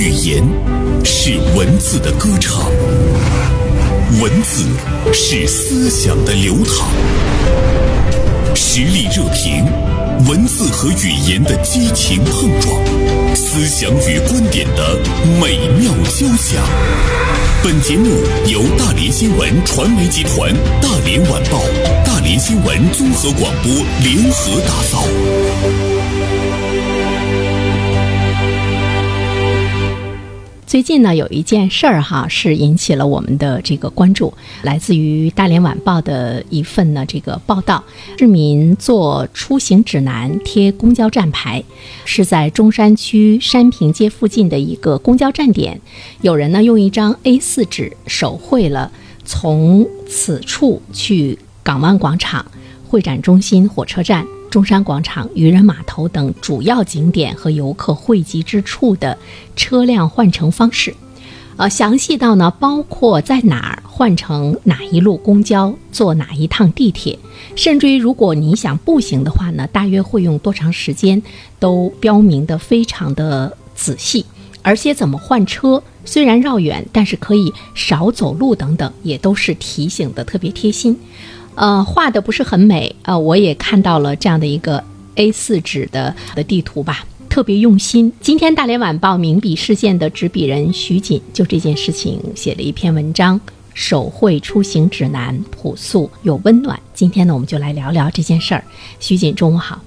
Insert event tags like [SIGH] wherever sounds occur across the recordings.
语言是文字的歌唱，文字是思想的流淌。实力热评，文字和语言的激情碰撞，思想与观点的美妙交响。本节目由大连新闻传媒集团、大连晚报、大连新闻综合广播联合打造。最近呢，有一件事儿哈，是引起了我们的这个关注，来自于《大连晚报》的一份呢这个报道。市民做出行指南贴公交站牌，是在中山区山平街附近的一个公交站点，有人呢用一张 A4 纸手绘了从此处去港湾广场、会展中心、火车站。中山广场、渔人码头等主要景点和游客汇集之处的车辆换乘方式，呃，详细到呢，包括在哪儿换乘哪一路公交，坐哪一趟地铁，甚至于如果你想步行的话呢，大约会用多长时间，都标明的非常的仔细。而且怎么换车，虽然绕远，但是可以少走路等等，也都是提醒的特别贴心。呃，画的不是很美，呃，我也看到了这样的一个 A4 纸的的地图吧，特别用心。今天大连晚报名笔视线的执笔人徐锦就这件事情写了一篇文章，手绘出行指南，朴素又温暖。今天呢，我们就来聊聊这件事儿。徐锦，中午好。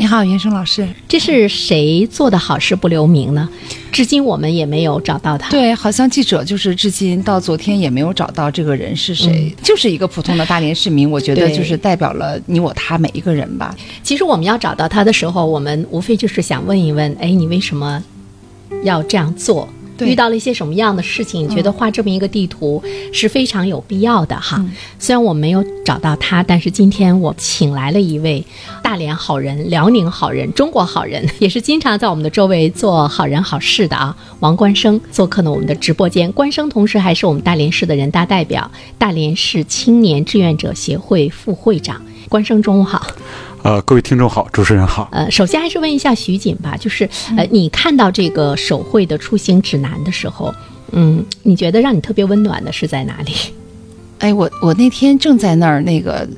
你好，袁生老师，这是谁做的好事不留名呢？至今我们也没有找到他。对，好像记者就是至今到昨天也没有找到这个人是谁，就是一个普通的大连市民。我觉得就是代表了你我他每一个人吧。其实我们要找到他的时候，我们无非就是想问一问：哎，你为什么要这样做？遇到了一些什么样的事情？你觉得画这么一个地图是非常有必要的哈。虽然我没有找到他，但是今天我请来了一位大连好人、辽宁好人、中国好人，[LAUGHS] 也是经常在我们的周围做好人好事的啊。王关生做客呢我们的直播间，关生同时还是我们大连市的人大代表，大连市青年志愿者协会副会长。关生，中午好。呃，各位听众好，主持人好。呃，首先还是问一下徐锦吧，就是呃，你看到这个手绘的出行指南的时候，嗯，你觉得让你特别温暖的是在哪里？哎，我我那天正在那儿那个。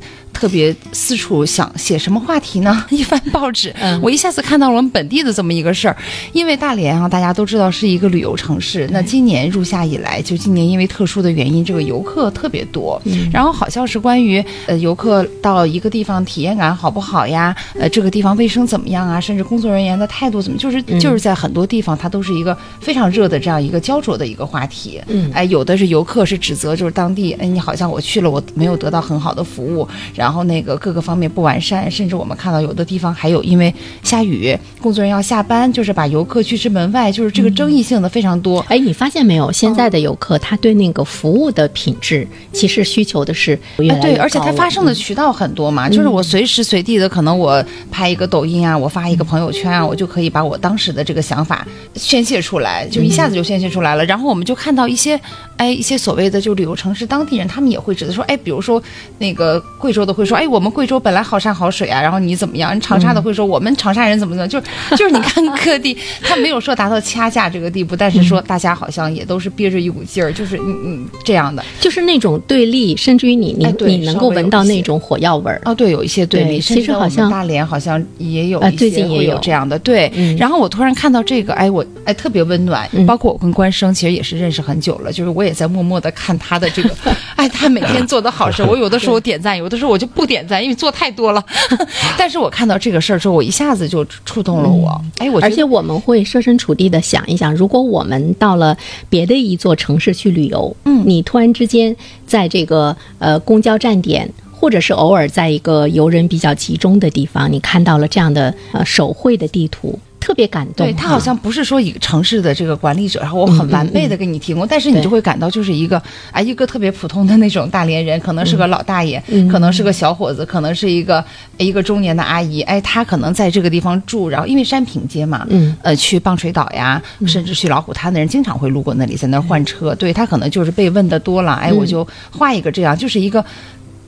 特别四处想写什么话题呢？[LAUGHS] 一翻报纸，我一下子看到了我们本地的这么一个事儿。因为大连啊，大家都知道是一个旅游城市。那今年入夏以来，就今年因为特殊的原因，这个游客特别多。然后好像是关于呃游客到一个地方体验感好不好呀？呃，这个地方卫生怎么样啊？甚至工作人员的态度怎么？就是就是在很多地方，它都是一个非常热的这样一个焦灼的一个话题。嗯，哎，有的是游客是指责，就是当地，哎，你好像我去了，我没有得到很好的服务。然后那个各个方面不完善，甚至我们看到有的地方还有因为下雨，工作人员要下班，就是把游客拒之门外，就是这个争议性的非常多。哎，你发现没有？现在的游客他对那个服务的品质其实需求的是越来越对，而且它发生的渠道很多嘛，就是我随时随地的可能我拍一个抖音啊，我发一个朋友圈啊，我就可以把我当时的这个想法宣泄出来，就一下子就宣泄出来了。然后我们就看到一些哎一些所谓的就旅游城市当地人，他们也会指责说，哎，比如说那个贵州的。会说哎，我们贵州本来好山好水啊，然后你怎么样？人长沙的会说我们长沙人怎么怎么，就是就是你看各地，[LAUGHS] 他没有说达到掐架这个地步，但是说大家好像也都是憋着一股劲儿，就是嗯嗯这样的，就是那种对立，甚至于你你你能够闻到那种火药味儿哦，对，有一些对立。其实好像大连好像也有最近也有这样的对。然后我突然看到这个，哎，我哎特别温暖。包括我跟关生其实也是认识很久了，就是我也在默默的看他的这个，[LAUGHS] 哎，他每天做的好事，[LAUGHS] 我有的时候点赞，有的时候我就。不点赞，因为做太多了。[LAUGHS] 但是我看到这个事儿之后，我一下子就触动了我。哎，我而且我们会设身处地的想一想，如果我们到了别的一座城市去旅游，嗯，你突然之间在这个呃公交站点，或者是偶尔在一个游人比较集中的地方，你看到了这样的呃手绘的地图。特别感动，对他好像不是说一个城市的这个管理者，然后我很完备的给你提供，但是你就会感到就是一个哎一个特别普通的那种大连人，可能是个老大爷，可能是个小伙子，可能是一个一个中年的阿姨，哎，他可能在这个地方住，然后因为山平街嘛，嗯，呃，去棒槌岛呀，甚至去老虎滩的人经常会路过那里，在那儿换车，对他可能就是被问的多了，哎，我就画一个这样，就是一个。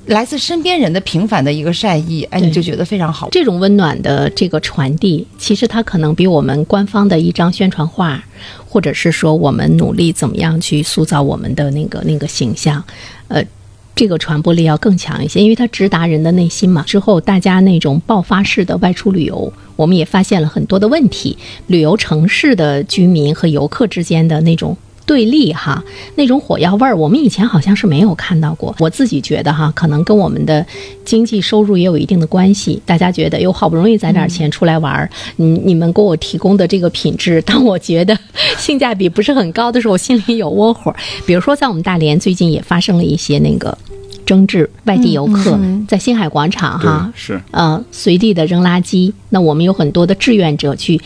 来自身边人的平凡的一个善意，哎，你就觉得非常好。这种温暖的这个传递，其实它可能比我们官方的一张宣传画，或者是说我们努力怎么样去塑造我们的那个那个形象，呃。这个传播力要更强一些，因为它直达人的内心嘛。之后大家那种爆发式的外出旅游，我们也发现了很多的问题。旅游城市的居民和游客之间的那种对立哈，那种火药味儿，我们以前好像是没有看到过。我自己觉得哈，可能跟我们的经济收入也有一定的关系。大家觉得，哟，好不容易攒点钱出来玩儿，你你们给我提供的这个品质，当我觉得性价比不是很高的时候，我心里有窝火。比如说，在我们大连最近也发生了一些那个争执，外地游客在星海广场哈，是呃，随地的扔垃圾。那我们有很多的志愿者去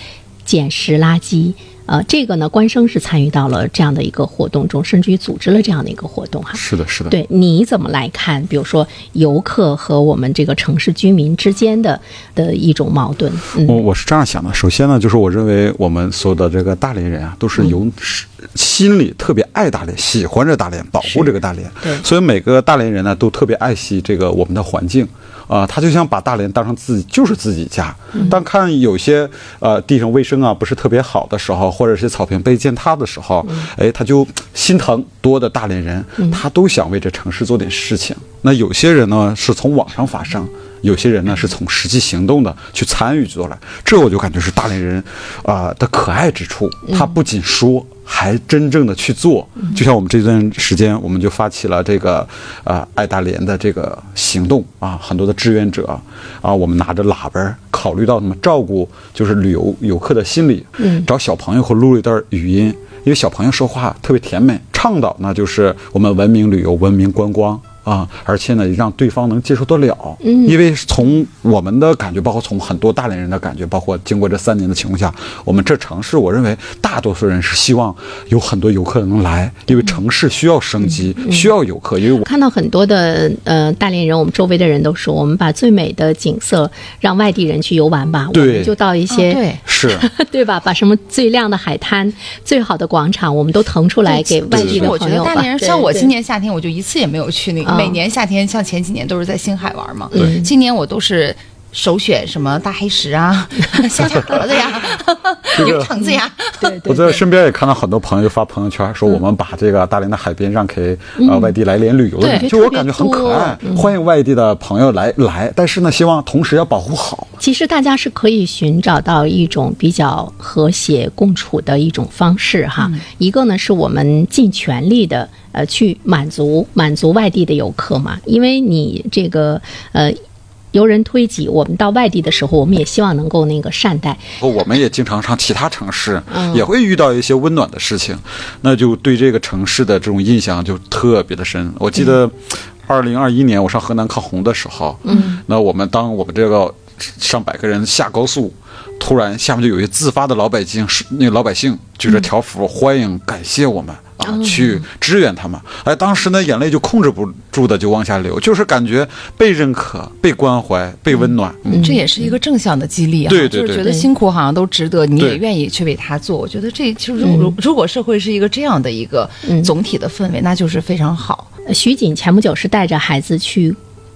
捡拾垃圾。呃，这个呢，官生是参与到了这样的一个活动中，甚至于组织了这样的一个活动哈。是的，是的。对，你怎么来看？比如说游客和我们这个城市居民之间的的一种矛盾？嗯，我我是这样想的，首先呢，就是我认为我们所有的这个大连人啊，都是由是心里特别爱大连，喜欢这大连，保护这个大连。对所以每个大连人呢，都特别爱惜这个我们的环境。啊、他就想把大连当成自己就是自己家。当看有些呃地上卫生啊不是特别好的时候，或者是草坪被践踏的时候，哎，他就心疼多的大连人，他都想为这城市做点事情。那有些人呢是从网上发声，有些人呢是从实际行动的去参与做来，这我就感觉是大连人啊、的可爱之处。他不仅说，还真正的去做。就像我们这段时间，我们就发起了这个呃爱大连的这个行动啊，很多的志愿者啊，我们拿着喇叭，考虑到什么照顾就是旅游游客的心理，嗯找小朋友和录了一段语音，因为小朋友说话特别甜美，倡导呢就是我们文明旅游、文明观光。啊，而且呢，让对方能接受得了，嗯。因为从我们的感觉，包括从很多大连人的感觉，包括经过这三年的情况下，我们这城市，我认为大多数人是希望有很多游客能来，因为城市需要生机，需要游客，因为我看到很多的呃大连人，我们周围的人都说，我们把最美的景色让外地人去游玩吧，我对。们就到一些、哦对。[LAUGHS] 是。对吧？把什么最亮的海滩、最好的广场，我们都腾出来给外地的我觉朋友吧。得大连人，像我今年夏天我就一次也没有去那个，啊每年夏天像前几年都是在星海玩嘛，对今年我都是。首选什么大黑石啊、象甲壳子呀、牛橙子呀，我在身边也看到很多朋友发朋友圈，说我们把这个大连的海边让给呃外地来连旅游的人，就我感觉很可爱，欢迎外地的朋友来来，但是呢，希望同时要保护好。其实大家是可以寻找到一种比较和谐共处的一种方式哈。一个呢是我们尽全力的呃去满足满足外地的游客嘛，因为你这个呃。由人推己，我们到外地的时候，我们也希望能够那个善待。我们也经常上其他城市，嗯也会遇到一些温暖的事情，那就对这个城市的这种印象就特别的深。我记得二零二一年我上河南抗洪的时候，嗯，那我们当我们这个上百个人下高速，突然下面就有一自发的老百姓，是那个老百姓举着条幅欢迎感谢我们。啊，去支援他们，哎，当时呢，眼泪就控制不住的就往下流，就是感觉被认可、被关怀、被温暖。嗯这也是一个正向的激励啊，对对对就是觉得辛苦好像都值得，你也愿意去为他做。我觉得这就是如如如果社会是一个这样的一个总体的氛围，那就是非常好呃徐锦前不久是带着孩子去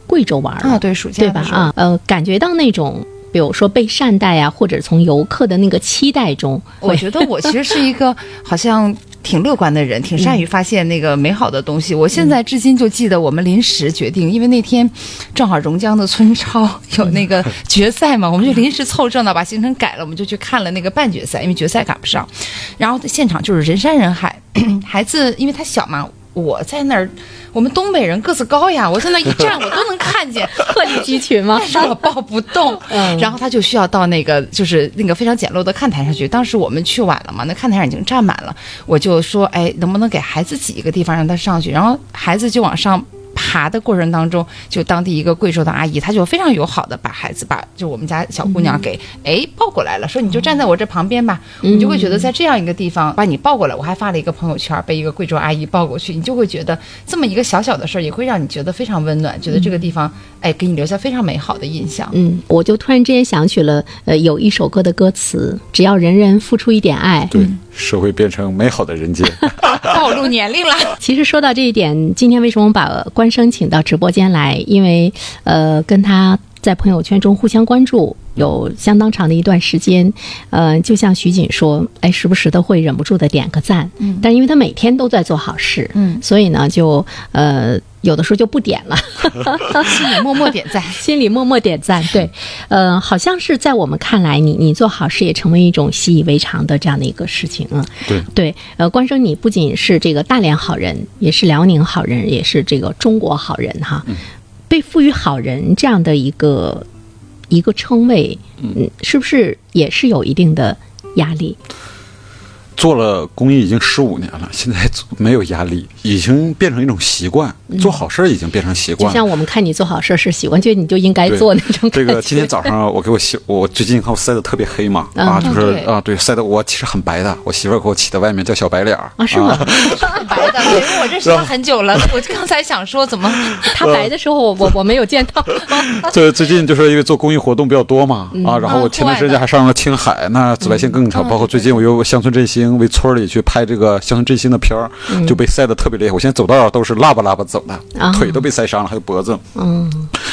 贵州玩了啊。对，暑假对吧啊，呃，感觉到那种，比如说被善待啊，或者从游客的那个期待中，我觉得我其实是一个 [LAUGHS] 好像挺乐观的人，挺善于发现那个美好的东西。我现在至今就记得我们临时决定，因为那天正好榕江的村超 [LAUGHS] 有那个决赛嘛，我们就临时凑热闹，把行程改了，我们就去看了那个半决赛，因为决赛赶不上。然后现场就是人山人海，[COUGHS] 孩子因为他小嘛。我在那儿，我们东北人个子高呀，我在那一站，我都能看见，[LAUGHS] 鹤立鸡群吗但？是我抱不动。[LAUGHS] 嗯然后他就需要到那个就是那个非常简陋的看台上去。当时我们去晚了嘛，那看台上已经站满了，我就说，哎，能不能给孩子挤一个地方让他上去？然后孩子就往上。爬的过程当中，就当地一个贵州的阿姨，她就非常友好的把孩子把就我们家小姑娘给哎抱过来了，说你就站在我这旁边吧，你就会觉得在这样一个地方把你抱过来。我还发了一个朋友圈，被一个贵州阿姨抱过去，你就会觉得这么一个小小的事儿，也会让你觉得非常温暖，觉得这个地方哎给你留下非常美好的印象。嗯，我就突然之间想起了，呃，有一首歌的歌词，只要人人付出一点爱，对，社会变成美好的人间。[LAUGHS] 暴露年龄了。[LAUGHS] 其实说到这一点，今天为什么把关生请到直播间来？因为呃，跟他在朋友圈中互相关注有相当长的一段时间，呃，就像徐锦说，哎，时不时的会忍不住的点个赞，嗯，但因为他每天都在做好事，嗯，所以呢，就呃。有的时候就不点了，[LAUGHS] 心里默默点赞，[LAUGHS] 心里默默点赞。对，呃，好像是在我们看来，你你做好事也成为一种习以为常的这样的一个事情啊。对对，呃，关生，你不仅是这个大连好人，也是辽宁好人，也是这个中国好人哈。被赋予好人这样的一个一个称谓，嗯，是不是也是有一定的压力？做了公益已经十五年了，现在没有压力，已经变成一种习惯。做好事儿已经变成习惯。就像我们看你做好事儿是习惯，就你就应该做那种。这个今天早上我给我媳，我最近看我晒得特别黑嘛，啊，就是啊，对，晒得我其实很白的。我媳妇儿给我起的外面叫小白脸儿啊，是吗？很白的，因为我认识他很久了。[LAUGHS] 我刚才想说，怎么他白的时候，我 [LAUGHS] 我我没有见到。[LAUGHS] 这最近就是因为做公益活动比较多嘛，啊，然后我前段时间还上了青海，那紫外线更强。包括最近我又乡村振兴为村里去拍这个乡村振兴的片儿，就被晒得特别厉害。我现在走道都是拉吧拉吧走的，腿都被晒伤了，还有脖子。嗯。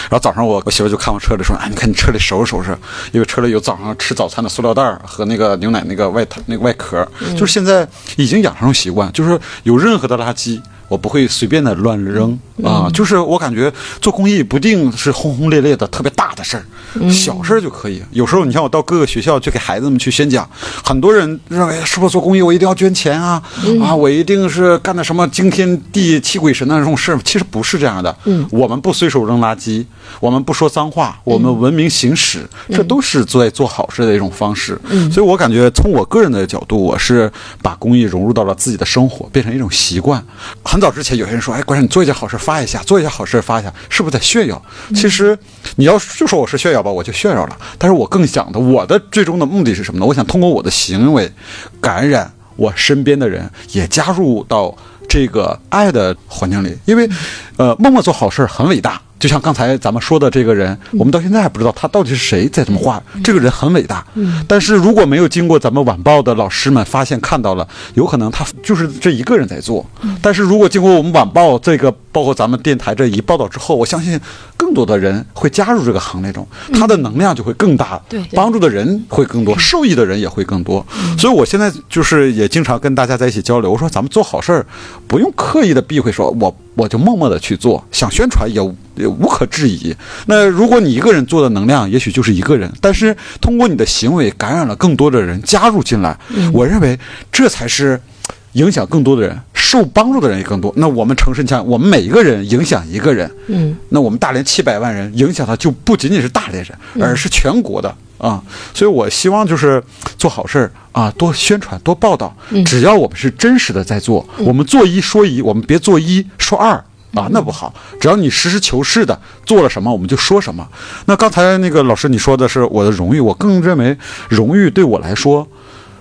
然后早上我我媳妇就看我车里说：“哎，你看你车里收拾收拾，因为车里有早上吃早餐的塑料袋和那个牛奶那个外套那个外壳。就是现在已经养成习惯，就是有任何的垃圾。”我不会随便的乱扔啊，就是我感觉做公益不定是轰轰烈烈的特别大的事儿，小事儿就可以。有时候你像我到各个学校去给孩子们去宣讲，很多人认为是不是做公益我一定要捐钱啊啊，我一定是干的什么惊天地泣鬼神的那种事儿，其实不是这样的。我们不随手扔垃圾，我们不说脏话，我们文明行驶，这都是在做好事的一种方式。所以我感觉从我个人的角度，我是把公益融入到了自己的生活，变成一种习惯。很。很早之前，有些人说：“哎，关键你做一件好事发一下，做一件好事发一下，是不是在炫耀？”其实，你要就说我是炫耀吧，我就炫耀了。但是我更想的，我的最终的目的是什么呢？我想通过我的行为，感染我身边的人，也加入到这个爱的环境里。因为，呃，默默做好事很伟大。就像刚才咱们说的这个人，我们到现在还不知道他到底是谁在这么画。这个人很伟大，但是如果没有经过咱们晚报的老师们发现看到了，有可能他就是这一个人在做。但是如果经过我们晚报这个，包括咱们电台这一报道之后，我相信更多的人会加入这个行列中，他的能量就会更大，帮助的人会更多，受益的人也会更多。所以我现在就是也经常跟大家在一起交流，我说咱们做好事儿，不用刻意的避讳，说我我就默默的去做，想宣传也。无可置疑。那如果你一个人做的能量，也许就是一个人；但是通过你的行为感染了更多的人加入进来，我认为这才是影响更多的人，受帮助的人也更多。那我们城市，你像我们每一个人影响一个人，嗯，那我们大连七百万人影响的就不仅仅是大连人，而是全国的啊。所以我希望就是做好事儿啊，多宣传，多报道。只要我们是真实的在做，我们做一说一，我们别做一说二。啊，那不好。只要你实事求是的做了什么，我们就说什么。那刚才那个老师你说的是我的荣誉，我更认为荣誉对我来说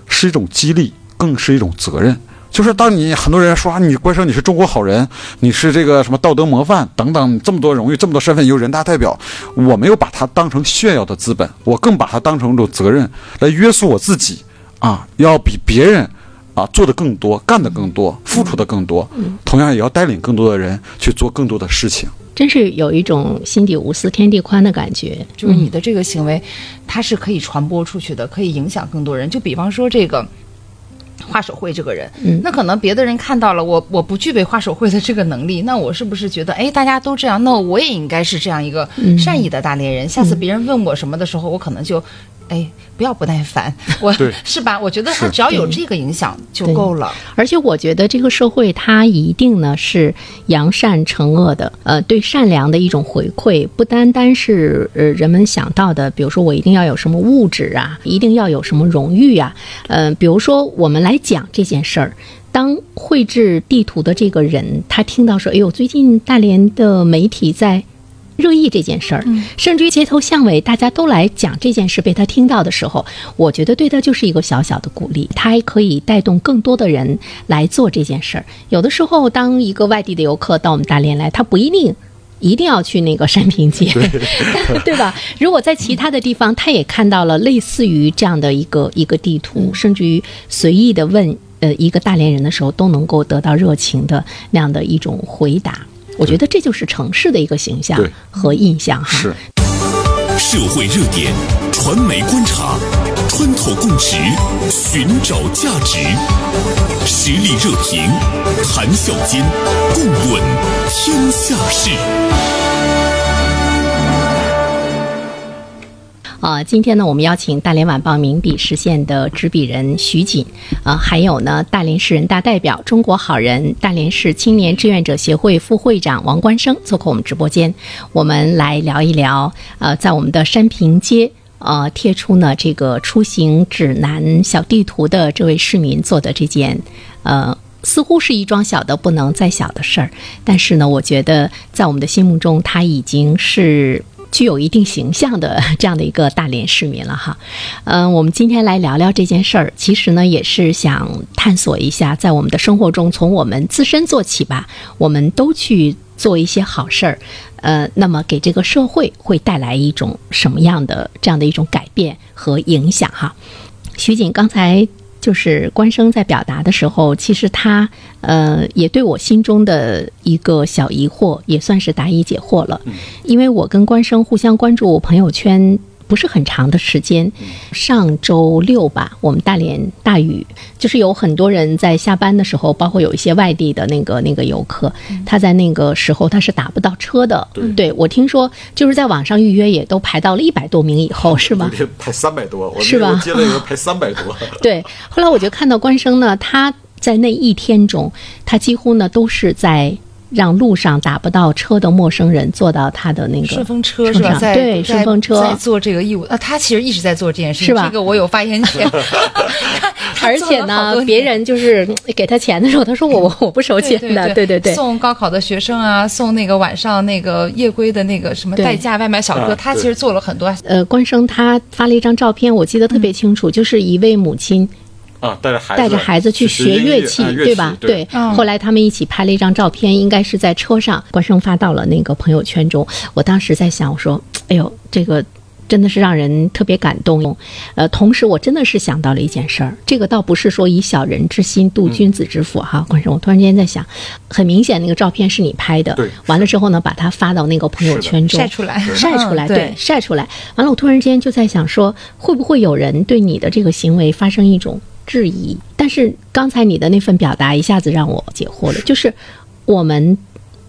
是一种激励，更是一种责任。就是当你很多人说啊，你关生你是中国好人，你是这个什么道德模范等等这么多荣誉，这么多身份，由人大代表，我没有把它当成炫耀的资本，我更把它当成一种责任来约束我自己啊，要比别人。啊，做的更多，干的更多，付出的更多，同样也要带领更多的人去做更多的事情。真是有一种心底无私天地宽的感觉，就是你的这个行为，它是可以传播出去的，可以影响更多人。就比方说这个画手绘这个人，那可能别的人看到了我，我不具备画手绘的这个能力，那我是不是觉得，哎，大家都这样，那我也应该是这样一个善意的大连人？下次别人问我什么的时候，我可能就。哎，不要不耐烦，我是吧？我觉得他只要有这个影响就够了。而且我觉得这个社会它一定呢是扬善惩恶的，呃，对善良的一种回馈，不单单是呃人们想到的，比如说我一定要有什么物质啊，一定要有什么荣誉啊，呃，比如说我们来讲这件事儿，当绘制地图的这个人他听到说，哎呦，最近大连的媒体在。热议这件事儿，甚至于街头巷尾大家都来讲这件事，被他听到的时候，我觉得对他就是一个小小的鼓励，他还可以带动更多的人来做这件事儿。有的时候，当一个外地的游客到我们大连来，他不一定一定要去那个山平街，对 [LAUGHS] 吧？如果在其他的地方，他也看到了类似于这样的一个一个地图，甚至于随意的问呃一个大连人的时候，都能够得到热情的那样的一种回答。我觉得这就是城市的一个形象和印象哈。是。社会热点，传媒观察，穿透共识，寻找价值，实力热评，谈笑间，共论天下事。啊，今天呢，我们邀请大连晚报名笔实线的执笔人徐锦，啊，还有呢，大连市人大代表、中国好人、大连市青年志愿者协会副会长王关生做客我们直播间，我们来聊一聊，呃，在我们的山平街，呃，贴出呢这个出行指南小地图的这位市民做的这件，呃，似乎是一桩小的不能再小的事儿，但是呢，我觉得在我们的心目中，他已经是。具有一定形象的这样的一个大连市民了哈，嗯，我们今天来聊聊这件事儿，其实呢也是想探索一下，在我们的生活中，从我们自身做起吧，我们都去做一些好事儿，呃，那么给这个社会会带来一种什么样的这样的一种改变和影响哈？徐锦刚才。就是关生在表达的时候，其实他呃也对我心中的一个小疑惑也算是答疑解惑了，因为我跟关生互相关注朋友圈。不是很长的时间，上周六吧，我们大连大雨，就是有很多人在下班的时候，包括有一些外地的那个那个游客，他在那个时候他是打不到车的。对，我听说就是在网上预约也都排到了一百多名以后，[LAUGHS] 是吗？排三百多，是吧？接了一个排三百多。[LAUGHS] 对，后来我就看到关生呢，他在那一天中，他几乎呢都是在。让路上打不到车的陌生人坐到他的那个顺风车是吧？对，顺风车在做这个义务啊，他其实一直在做这件事，是吧？这个我有发言权。[LAUGHS] 而且呢，别人就是给他钱的时候，他说我我 [LAUGHS] 我不收钱的，对对对。送高考的学生啊，送那个晚上那个夜归的那个什么代驾外卖小哥，他其实做了很多。呃，关生他发了一张照片，我记得特别清楚，就是一位母亲。啊，带着孩子带着孩子去学乐器，对吧？对。后来他们一起拍了一张照片，应该是在车上。关生发到了那个朋友圈中。我当时在想，我说：“哎呦，这个真的是让人特别感动。”呃，同时我真的是想到了一件事儿，这个倒不是说以小人之心度君子之腹哈。关生，我突然间在想，很明显那个照片是你拍的。对。完了之后呢，把它发到那个朋友圈中晒出来，晒出来，对，晒出来。完了，我突然间就在想说，会不会有人对你的这个行为发生一种。质疑，但是刚才你的那份表达一下子让我解惑了，就是我们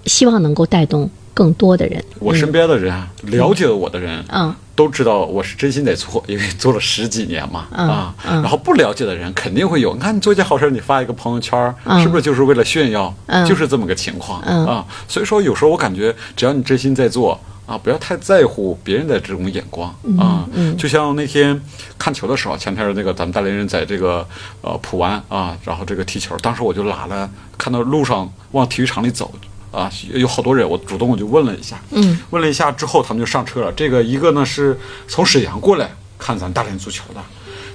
希望能够带动更多的人。我身边的人，了解我的人，嗯，都知道我是真心在做，因为做了十几年嘛，啊，然后不了解的人肯定会有。你看你做件好事，你发一个朋友圈，是不是就是为了炫耀？就是这么个情况啊。所以说，有时候我感觉，只要你真心在做。啊，不要太在乎别人的这种眼光啊！就像那天看球的时候，前天那个咱们大连人在这个呃普湾啊，然后这个踢球，当时我就拉了，看到路上往体育场里走啊，有好多人，我主动我就问了一下，嗯，问了一下之后，他们就上车了。这个一个呢是从沈阳过来看咱大连足球的，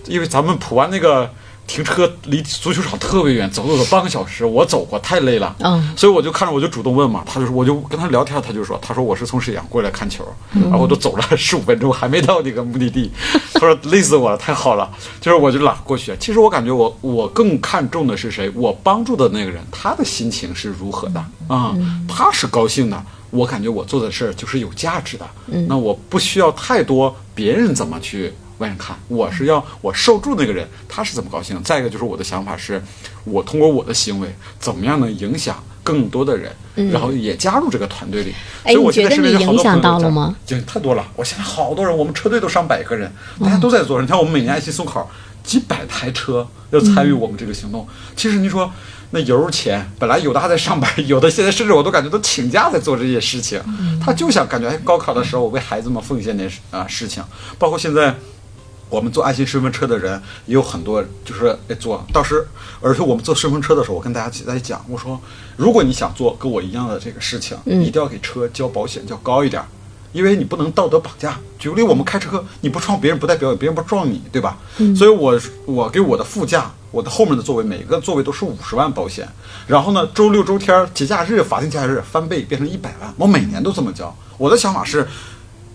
因为咱们普湾那个。停车离足球场特别远，走路有半个小时。我走过，太累了。嗯，所以我就看着，我就主动问嘛。他就说，我就跟他聊天，他就说，他说我是从沈阳过来看球，然后我都走了十五分钟，还没到那个目的地。[LAUGHS] 他说累死我了，太好了。就是我就拉过去。其实我感觉我我更看重的是谁？我帮助的那个人，他的心情是如何的啊？他是高兴的。我感觉我做的事儿就是有价值的。嗯，那我不需要太多别人怎么去。外人看，我是要我受助那个人，他是怎么高兴？再一个就是我的想法是，我通过我的行为，怎么样能影响更多的人，然后也加入这个团队里。哎，我觉得你影响到了吗？经太多了，我现在好多人，我们车队都上百个人，大家都在做。你看，我们每年爱心送考，几百台车要参与我们这个行动。其实你说那油钱，本来有的还在上班，[LAUGHS] 有的现在甚至我都感觉都请假在做这些事情。他就想感觉，哎，高考的时候我为孩子们奉献点啊事情，包括现在。我们做爱心顺风车的人也有很多，就是哎做。当时，而且我们做顺风车的时候，我跟大家在讲，我说，如果你想做跟我一样的这个事情，一定要给车交保险交高一点，因为你不能道德绑架。举个例，我们开车，你不撞别人不代表别人不撞你，对吧？所以，我我给我的副驾。我的后面的座位每个座位都是五十万保险，然后呢，周六周天节假日、法定假日翻倍变成一百万，我每年都这么交。我的想法是。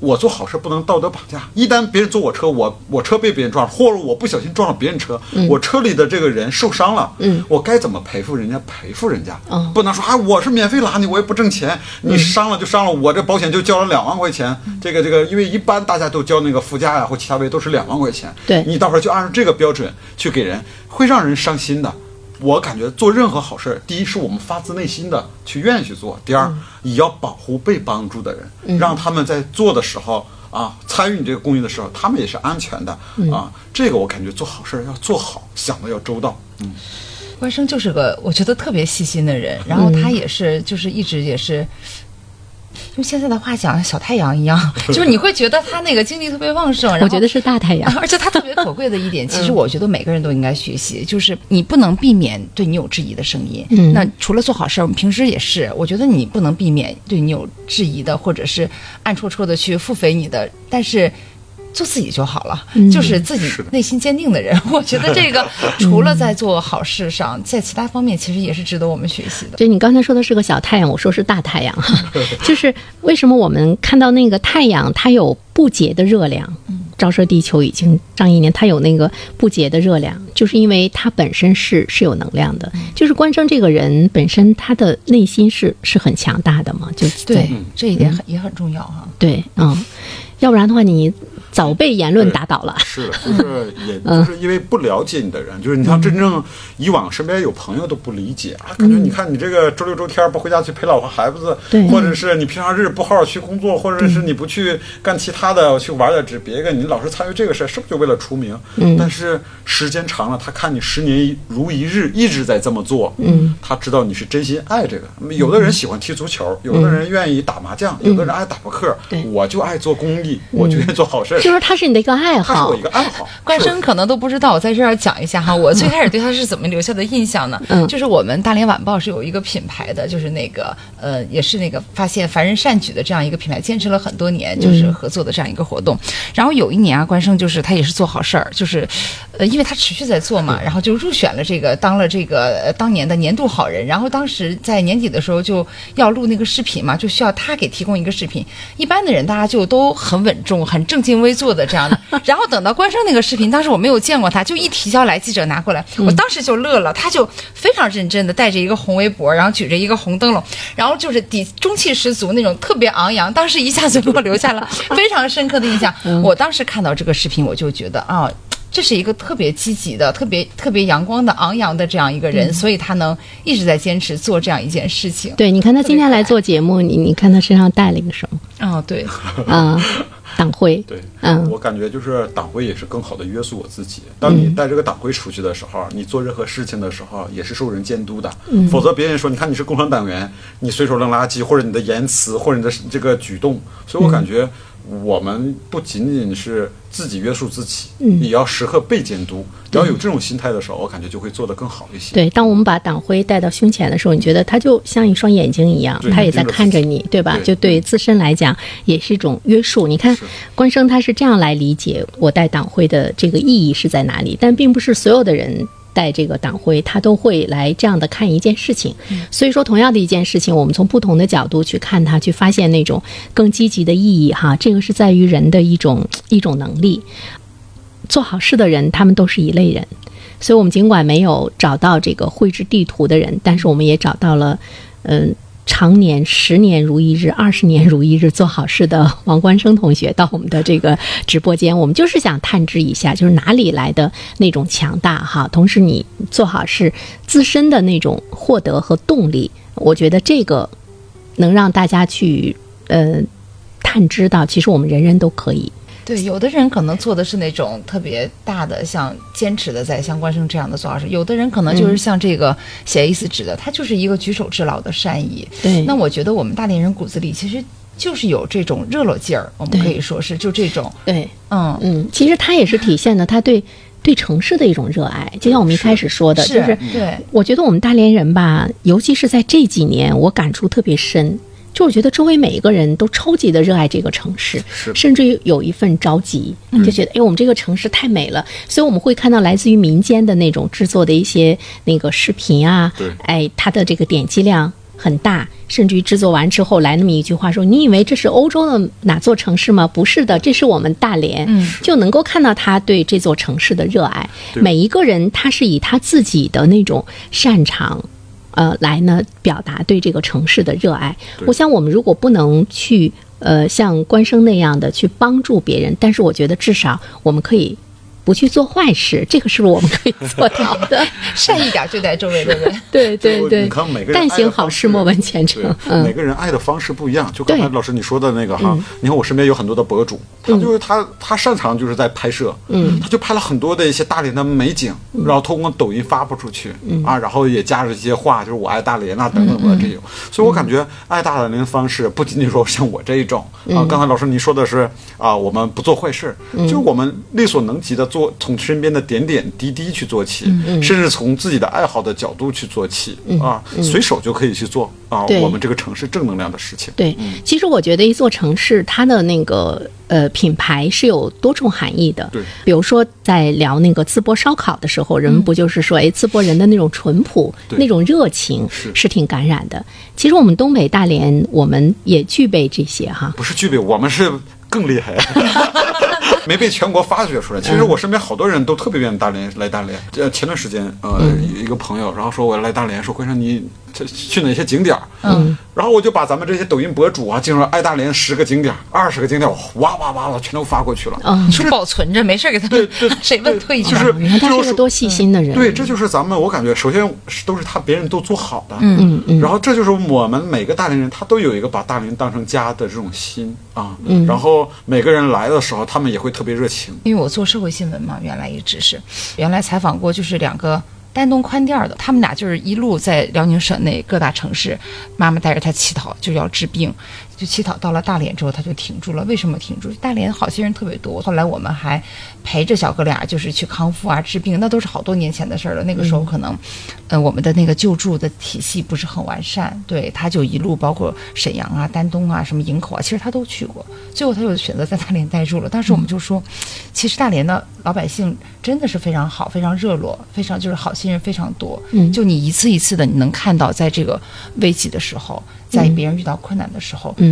我做好事不能道德绑架。一旦别人坐我车，我我车被别人撞了，或者我不小心撞了别人车，我车里的这个人受伤了，嗯，我该怎么赔付人家？赔付人家，嗯不能说啊，我是免费拉你，我也不挣钱，你伤了就伤了，我这保险就交了两万块钱。这个这个，因为一般大家都交那个附加呀或其他位都是两万块钱，对你到时候就按照这个标准去给人，会让人伤心的。我感觉做任何好事儿，第一是我们发自内心的去愿意去做，第二也要保护被帮助的人，让他们在做的时候啊，参与你这个公益的时候，他们也是安全的啊。这个我感觉做好事儿要做好，想的要周到。嗯，关生就是个我觉得特别细心的人，然后他也是就是一直也是。用现在的话讲，小太阳一样，[LAUGHS] 就是你会觉得他那个精力特别旺盛。然后我觉得是大太阳。[LAUGHS] 而且他特别可贵的一点，其实我觉得每个人都应该学习，就是你不能避免对你有质疑的声音。嗯那除了做好事儿，我们平时也是，我觉得你不能避免对你有质疑的，或者是暗戳戳的去腹诽你的，但是。做自己就好了，就是自己内心坚定的人。[LAUGHS] 我觉得这个 [LAUGHS] 除了在做好事上，在其他方面其实也是值得我们学习的。就你刚才说的是个小太阳，我说是大太阳哈。[LAUGHS] 就是为什么我们看到那个太阳，它有不竭的热量，照射地球已经上亿年，它有那个不竭的热量，就是因为它本身是是有能量的。就是关生这个人本身，他的内心是是很强大的嘛，就对，这一点很也很重要哈。对，嗯，要不然的话，你早被言论打倒了。是的，就是 [LAUGHS] 也就是因为不了解你的人，就是你像真正以往身边有朋友都不理解啊，感觉你看你这个周六周天不回家去陪老婆孩子，对。或者是你平常日不好好去工作，或者是你不去干其他的，去玩点别别个，你老是参与这个事儿，是不是就为了出名？嗯。但是时间长了，他看你十年如一日一直在这么做，嗯，他知道你是真心爱这个。有的人喜欢踢足球，有的人愿意打麻将，有的人爱打扑克，对。我就爱做公益，我就愿意做好事儿，就是它是你的一个爱好它是我一。个爱好。关生可能都不知道，我在这儿讲一下哈。我最开始对他是怎么留下的印象呢？嗯就是我们大连晚报是有一个品牌的，就是那个呃，也是那个发现凡人善举的这样一个品牌，坚持了很多年，就是合作的这样一个活动。然后有一年啊，关生就是他也是做好事儿，就是呃，因为他持续在做嘛，然后就入选了这个当了这个、呃、当年的年度好人。然后当时在年底的时候就要录那个视频嘛，就需要他给提供一个视频。一般的人大家就都很稳重、很正襟危坐的这样的。[LAUGHS] 然后等到关生那个视频，当时我没有见过他，就一提交来，记者拿过来，我当时就乐了。他就非常认真的带着一个红围脖，然后举着一个红灯笼，然后就是底中气十足那种特别昂扬。当时一下子给我留下了非常深刻的印象。我当时看到这个视频，我就觉得啊。这是一个特别积极的、特别特别阳光的、昂扬的这样一个人，所以他能一直在坚持做这样一件事情。对，你看他今天来做节目，你你看他身上带了一个什么？哦，对，啊，党徽。对，嗯我感觉就是党徽也是更好的约束我自己。当你带这个党徽出去的时候，你做任何事情的时候也是受人监督的。嗯否则别人说，你看你是共产党员，你随手扔垃圾，或者你的言辞，或者你的这个举动，所以我感觉我们不仅仅是自己约束自己，嗯也要时刻被监督。只要有这种心态的时候，我感觉就会做得更好一些。对，当我们把党徽带到胸前的时候，你觉得它就像一双眼睛一样，对它也在看着你，对吧？对就对自身来讲，也是一种约束。你看是，关生他是这样来理解我带党徽的这个意义是在哪里，但并不是所有的人。带这个党徽，他都会来这样的看一件事情。所以说，同样的一件事情，我们从不同的角度去看它，去发现那种更积极的意义。哈，这个是在于人的一种一种能力。做好事的人，他们都是一类人。所以我们尽管没有找到这个绘制地图的人，但是我们也找到了，嗯、常年十年如一日、二十年如一日做好事的王冠生同学到我们的这个直播间，我们就是想探知一下，就是哪里来的那种强大哈。同时，你做好事自身的那种获得和动力，我觉得这个能让大家去呃探知到，其实我们人人都可以。对，有的人可能做的是那种特别大的，像坚持的在像关生这样的做好事；有的人可能就是像这个写意思指的，他就是一个举手之劳的善意。对那我觉得我们大连人骨子里其实就是有这种热络劲儿，我们可以说是就这种，对，嗯。嗯，其实它也是体现了他对对城市的一种热爱。就像我们一开始说的，就是对，我觉得我们大连人吧，尤其是在这几年，我感触特别深。就我觉得周围每一个人都超级的热爱这个城市，甚至于有一份着急，就觉得哎，我们这个城市太美了，所以我们会看到来自于民间的那种制作的一些那个视频啊对，哎，它的这个点击量很大，甚至于制作完之后来那么一句话说：“你以为这是欧洲的哪座城市吗？不是的，这是我们大连。”嗯就能够看到他对这座城市的热爱。每一个人他是以他自己的那种擅长。呃，来呢，表达对这个城市的热爱。我想，我们如果不能去呃像关生那样的去帮助别人，但是我觉得至少我们可以不去做坏事，这个是不是我们可以做到的？[LAUGHS] 善一点对待周围的人。对对 [LAUGHS] 对你看每个人但爱的行好事莫问前程对。每嗯个人爱的方式不一样。就刚才老师你说的那个哈，你看我身边有很多的博主，他就是他他擅长就是在拍摄，嗯他就拍了很多的一些大连的美景，然后通过抖音发布出去啊，然后也加上一些话，就是我爱大连啊等等的这种。所以我感觉爱大连的方式不仅仅说像我这一种啊，刚才老师您说的是啊，我们不做坏事，就是我们力所能及的做，从身边的点点滴滴去做起，甚至从自己的爱好的角度去做起啊，随手就可以去做啊，我们这个城市正能量的事情。对，其实我觉得一座城市它的那个呃品牌是有多重含义的。对，比如说在聊那个淄博烧烤的时候，人们不就是说，哎，淄博人的那种淳朴、那种热情是是挺感染的。其实我们东北大连，我们也具备这些哈。不是具备，我们是更厉害，[LAUGHS] 没被全国发掘出来。其实我身边好多人都特别愿意大连来大连。呃，前段时间呃，有一个朋友，然后说我要来大连，说会上你这去哪些景点儿？嗯，然后我就把咱们这些抖音博主啊，进入爱大连十个景点儿、二十个景点儿，哇哇哇哇，全都发过去了。嗯你，[LAUGHS] 说保存着，没事儿给他们，[LAUGHS] 谁问退一下？就是你看他是就是个多细心的人。对，这就是咱们，我感觉首先是都是他别人都做好的，嗯嗯然后这就是我们每个大连人，他都有一个把大连当成家的这种心啊，嗯然后每个人来的时候，他们也会特别热情，因为我做社会新闻嘛，原来一直是，原来采访过就是两个丹东宽甸的，他们俩就是一路在辽宁省内各大城市，妈妈带着他乞讨就要治病，就乞讨到了大连之后他就停住了。为什么停住？大连好心人特别多，后来我们还陪着小哥俩就是去康复啊治病，那都是好多年前的事儿了。那个时候可能，呃，我们的那个救助的体系不是很完善，对，他就一路包括沈阳啊、丹东啊、什么营口啊，其实他都去过，最后他就选择在大连待住了。当时我们就说，其实大连的老百姓真的是非常好，非常热络，非常就是好心人非常多。嗯就你一次一次的，你能看到在这个危急的时候，在别人遇到困难的时候，嗯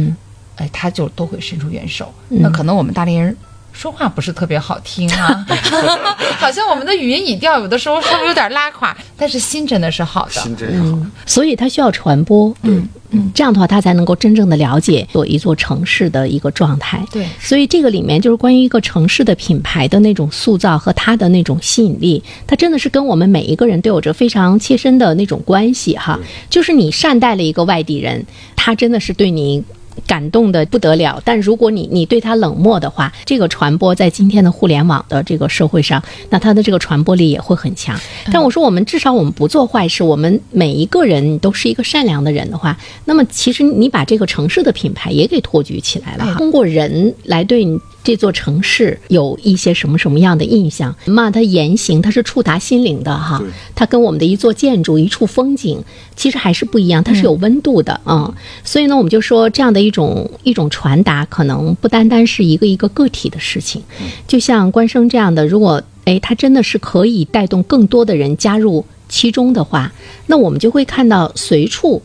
哎，他就都会伸出援手。嗯那可能我们大连人。说话不是特别好听啊，[LAUGHS] 好像我们的语音语调有的时候是不是有点拉垮，但是心真的是好的。心真是好。嗯，所以它需要传播。嗯嗯，这样的话，他才能够真正的了解做一座城市的一个状态。对所以这个里面就是关于一个城市的品牌的那种塑造和它的那种吸引力，它真的是跟我们每一个人都有着非常切身的那种关系哈。就是你善待了一个外地人，他真的是对你。感动的不得了，但如果你你对他冷漠的话，这个传播在今天的互联网的这个社会上，那他的这个传播力也会很强。但我说我们至少我们不做坏事，我们每一个人都是一个善良的人的话，那么其实你把这个城市的品牌也给托举起来了。通过人来对你这座城市有一些什么什么样的印象，嘛，它言行它是触达心灵的哈对，它跟我们的一座建筑、一处风景其实还是不一样，它是有温度的嗯。所以呢，我们就说这样的一种一种传达，可能不单单是一个一个个体的事情，就像关生这样的，如果哎，他真的是可以带动更多的人加入其中的话，那我们就会看到随处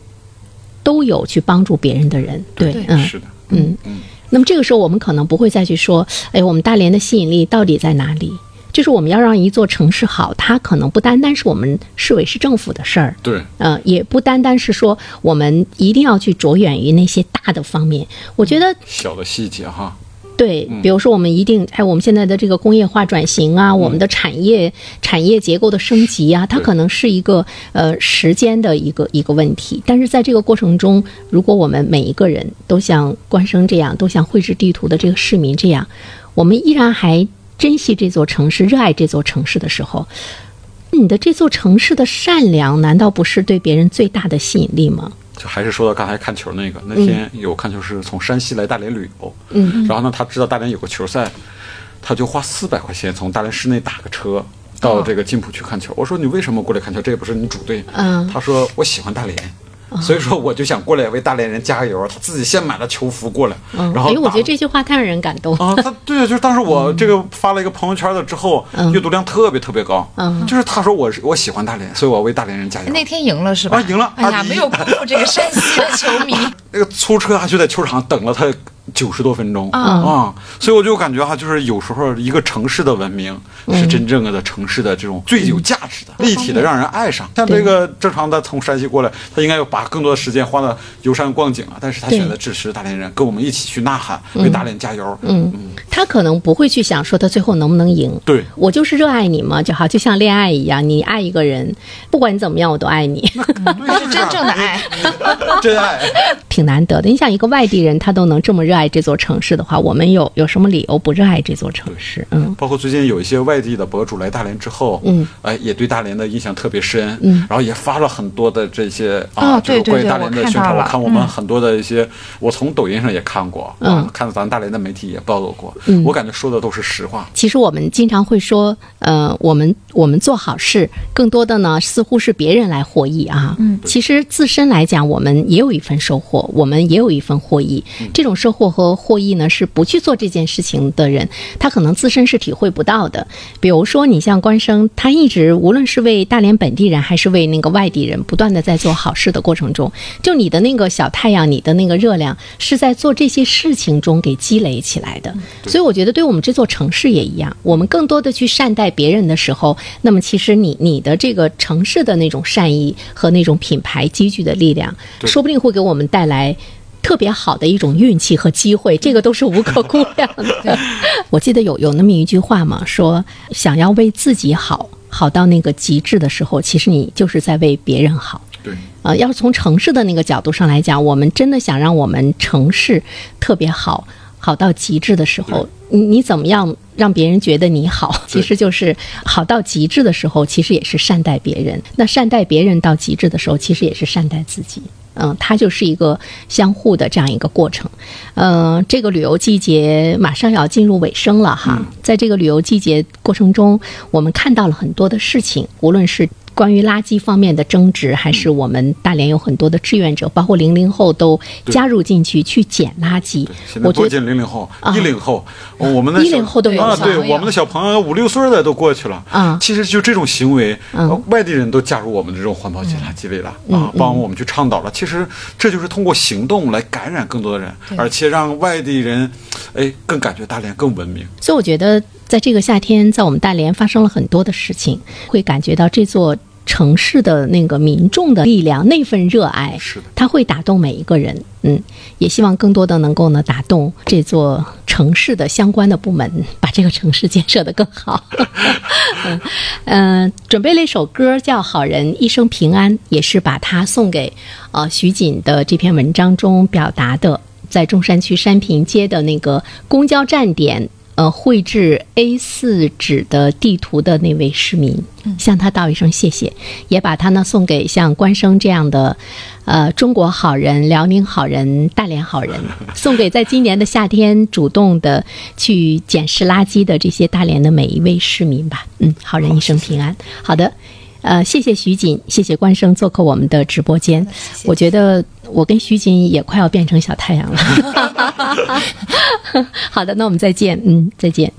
都有去帮助别人的人。对，对嗯是的，嗯嗯。那么这个时候，我们可能不会再去说，哎，我们大连的吸引力到底在哪里？就是我们要让一座城市好，它可能不单单是我们市委市政府的事儿，对，呃，也不单单是说我们一定要去着眼于那些大的方面。我觉得小的细节哈，对，比如说我们一定，哎，我们现在的这个工业化转型啊，我们的产业产业结构的升级啊，它可能是一个呃时间的一个一个问题。但是在这个过程中，如果我们每一个人都像关生这样，都像绘制地图的这个市民这样，我们依然还珍惜这座城市，热爱这座城市的时候。你的这座城市的善良，难道不是对别人最大的吸引力吗？就还是说到刚才看球那个，那天有看球是从山西来大连旅游，嗯，然后呢，他知道大连有个球赛，他就花四百块钱从大连市内打个车到这个金浦去看球。我说你为什么过来看球？这也不是你主队。嗯他说我喜欢大连。所以说我就想过来为大连人加油。他自己先买了球服过来，然后哎，我觉得这句话太让人感动。啊，他对，就是当时我这个发了一个朋友圈的之后，阅读量特别特别高。嗯就是他说我是我喜欢大连，所以我为大连人加油。那天赢了是吧？啊赢了哎呀，2-1没有辜负这个山西的球迷。[LAUGHS] 那个粗车还，就在球场等了他九十多分钟。啊。啊，所以我就感觉哈、就是有时候一个城市的文明嗯。是真正的城市的这种最有价值的、立体的，让人爱上。像这个正常的从山西过来，他应该要把更多的时间花到游山逛景啊，但是他选择支持大连人，跟我们一起去呐喊，为大连加油。嗯，嗯。他可能不会去想说他最后能不能赢。对，我就是热爱你嘛，就好，就像恋爱一样，你爱一个人，不管你怎么样，我都爱你，是 [LAUGHS] 真正的爱，[LAUGHS] 真爱。挺难得的。你想，一个外地人他都能这么热爱这座城市的话，我们有有什么理由不热爱这座城市？嗯，包括最近有一些外地的博主来大连之后，嗯，哎，也对大连的印象特别深，嗯，然后也发了很多的这些啊，哦就是关于对对对大连的宣传。我看我们很多的一些，我从抖音上也看过，嗯啊，看到咱大连的媒体也报道过，嗯我感觉说的都是实话。其实我们经常会说，呃，我们我们做好事，更多的呢似乎是别人来获益啊。嗯，其实自身来讲，我们也有一份收获，我们也有一份获益。这种收获和获益呢，是不去做这件事情的人，他可能自身是体会不到的。比如说，你像关生，他一直无论是为大连本地人，还是为那个外地人，不断的在做好事的过程中，就你的那个小太阳，你的那个热量，是在做这些事情中给积累起来的。所以我觉得，对我们这座城市也一样，我们更多的去善待别人的时候，那么其实你你的这个城市的那种善意和那种品牌积聚的力量，说不定会给我们带来。特别好的一种运气和机会，这个都是无可估量的。[LAUGHS] 我记得有有那么一句话嘛，说想要为自己好，好到那个极致的时候，其实你就是在为别人好。对，呃，要是从城市的那个角度上来讲，我们真的想让我们城市特别好，好到极致的时候，你你怎么样让别人觉得你好？其实就是好到极致的时候，其实也是善待别人。那善待别人到极致的时候，其实也是善待自己。嗯，它就是一个相互的这样一个过程。嗯、这个旅游季节马上要进入尾声了哈，在这个旅游季节过程中，我们看到了很多的事情，无论是。关于垃圾方面的争执，还是我们大连有很多的志愿者，包括零零后都加入进去去捡垃圾。现在不我觉得仅零零后啊，一零后，我们的10小后都有啊，对，小朋友。我们的小朋友五六岁的都过去了。啊其实就这种行为，外地人都加入我们的这种环保捡垃圾类了啊，帮我们去倡导了。其实这就是通过行动来感染更多的人，而且让外地人，哎，更感觉大连更文明。所以我觉得，在这个夏天，在我们大连发生了很多的事情，会感觉到这座城市的那个民众的力量，那份热爱，是的它会打动每一个人。嗯，也希望更多的能够呢打动这座城市的相关的部门，把这个城市建设得更好。[LAUGHS] 嗯、呃准备了一首歌叫《好人一生平安》，也是把它送给呃徐锦的这篇文章中表达的，在中山区山平街的那个公交站点。呃，绘制 A 四纸的地图的那位市民，向他道一声谢谢，也把它呢送给像关生这样的，呃，中国好人、辽宁好人、大连好人，送给在今年的夏天主动的去捡拾垃圾的这些大连的每一位市民吧。嗯，好人一生平安。好的。呃，谢谢徐锦，谢谢关生做客我们的直播间。我觉得我跟徐锦也快要变成小太阳了。[LAUGHS] [LAUGHS] 好的，那我们再见，嗯，再见。